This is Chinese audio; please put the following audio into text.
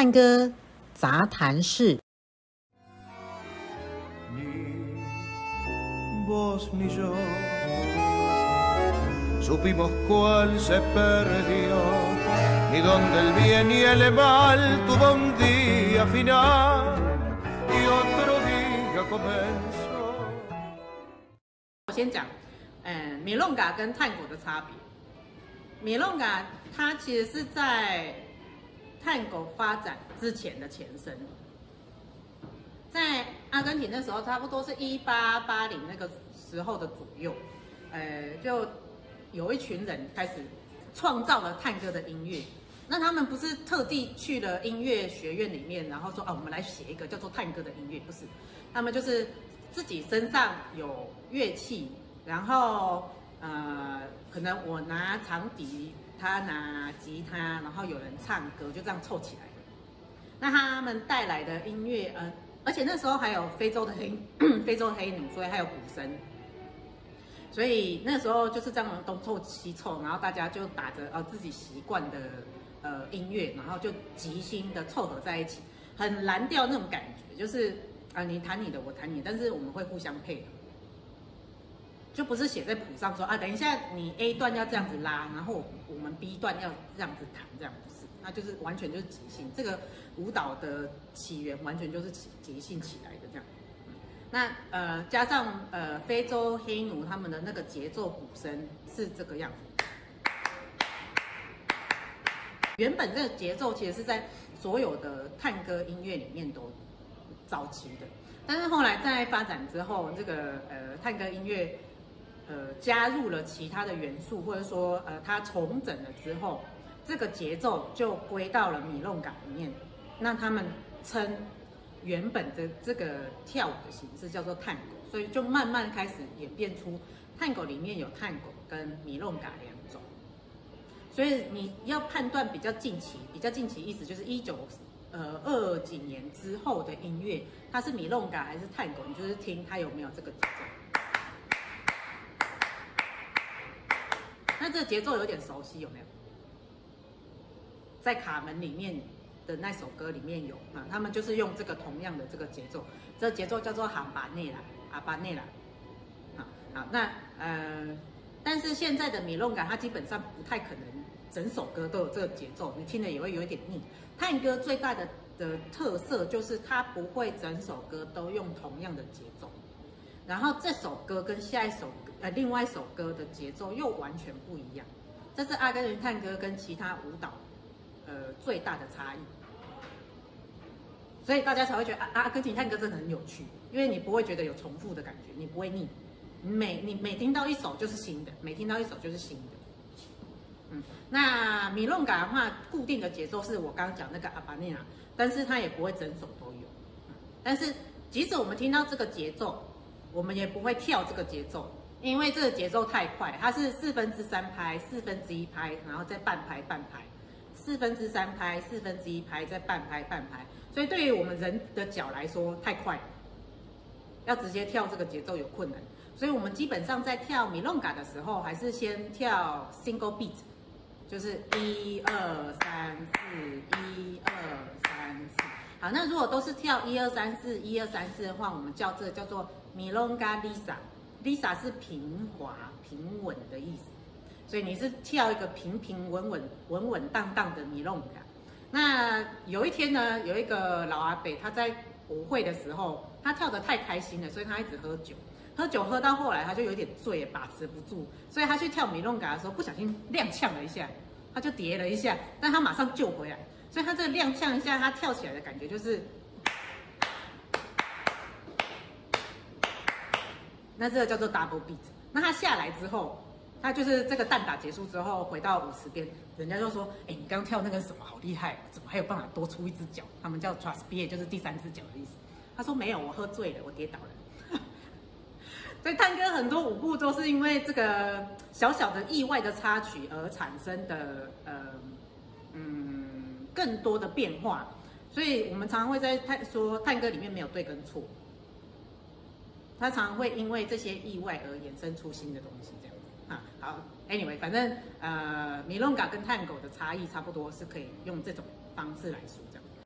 探戈杂谈室。我先讲，嗯，米隆嘎跟探戈的差别。米隆嘎它其实是在探戈发展之前的前身，在阿根廷那时候，差不多是一八八零那个时候的左右，呃，就有一群人开始创造了探戈的音乐。那他们不是特地去了音乐学院里面，然后说，哦，我们来写一个叫做探戈的音乐，不是，他们就是。自己身上有乐器，然后呃，可能我拿长笛，他拿吉他，然后有人唱歌，就这样凑起来的。那他们带来的音乐，呃，而且那时候还有非洲的黑，非洲黑奴，所以还有鼓声。所以那时候就是这样东凑西凑，然后大家就打着呃自己习惯的呃音乐，然后就即兴的凑合在一起，很蓝调那种感觉，就是。啊，你弹你的，我弹你，但是我们会互相配合，就不是写在谱上说啊，等一下你 A 段要这样子拉，然后我们 B 段要这样子弹，这样不是，那就是完全就是即兴。这个舞蹈的起源完全就是即即兴起来的这样。那呃，加上呃非洲黑奴他们的那个节奏鼓声是这个样子。原本这个节奏其实是在所有的探戈音乐里面都。早期的，但是后来在发展之后，这个呃探戈音乐呃加入了其他的元素，或者说呃它重整了之后，这个节奏就归到了米隆嘎里面。那他们称原本的这个跳舞的形式叫做探戈，所以就慢慢开始演变出探戈里面有探戈跟米隆嘎两种。所以你要判断比较近期，比较近期意思就是一九。呃，二几年之后的音乐，它是米隆嘎还是探戈？你就是听它有没有这个节奏。那这个节奏有点熟悉，有没有？在卡门里面的那首歌里面有啊，他们就是用这个同样的这个节奏，这个节奏叫做哈巴内拉，阿巴内拉。好，好，那呃，但是现在的米隆嘎，它基本上不太可能。整首歌都有这个节奏，你听了也会有一点腻。探戈最大的的特色就是它不会整首歌都用同样的节奏，然后这首歌跟下一首呃另外一首歌的节奏又完全不一样。这是阿根廷探戈跟其他舞蹈呃最大的差异，所以大家才会觉得阿阿根廷探戈真的很有趣，因为你不会觉得有重复的感觉，你不会腻，每你每听到一首就是新的，每听到一首就是新的。嗯，那米隆嘎的话，固定的节奏是我刚刚讲那个阿巴内拉，但是它也不会整首都有。但是即使我们听到这个节奏，我们也不会跳这个节奏，因为这个节奏太快，它是四分之三拍、四分之一拍，然后再半拍半拍，四分之三拍、四分之一拍，再半拍半拍，所以对于我们人的脚来说太快，要直接跳这个节奏有困难，所以我们基本上在跳米隆嘎的时候，还是先跳 single beat。就是一二三四，一二三四。好，那如果都是跳一二三四，一二三四的话，我们叫这叫做 Milonga Lisa。Lisa 是平滑、平稳的意思，所以你是跳一个平平稳稳、稳稳当当的 Milonga。那有一天呢，有一个老阿伯，他在舞会的时候，他跳得太开心了，所以他一直喝酒。喝酒喝到后来，他就有点醉，把持不住，所以他去跳米隆嘎的时候，不小心踉跄了一下，他就跌了一下，但他马上救回来，所以他这个踉跄一下，他跳起来的感觉就是，那这个叫做 double beat。那他下来之后，他就是这个蛋打结束之后回到舞池边，人家就说：“哎，你刚跳那个什么好厉害，怎么还有办法多出一只脚？”他们叫 traspié，就是第三只脚的意思。他说：“没有，我喝醉了，我跌倒了。”所以探戈很多舞步都是因为这个小小的意外的插曲而产生的，呃，嗯，更多的变化。所以我们常常会在探说探戈里面没有对跟错，它常会因为这些意外而衍生出新的东西，这样子啊。好，anyway，反正呃，米龙嘎跟探狗的差异差不多，是可以用这种方式来说这样。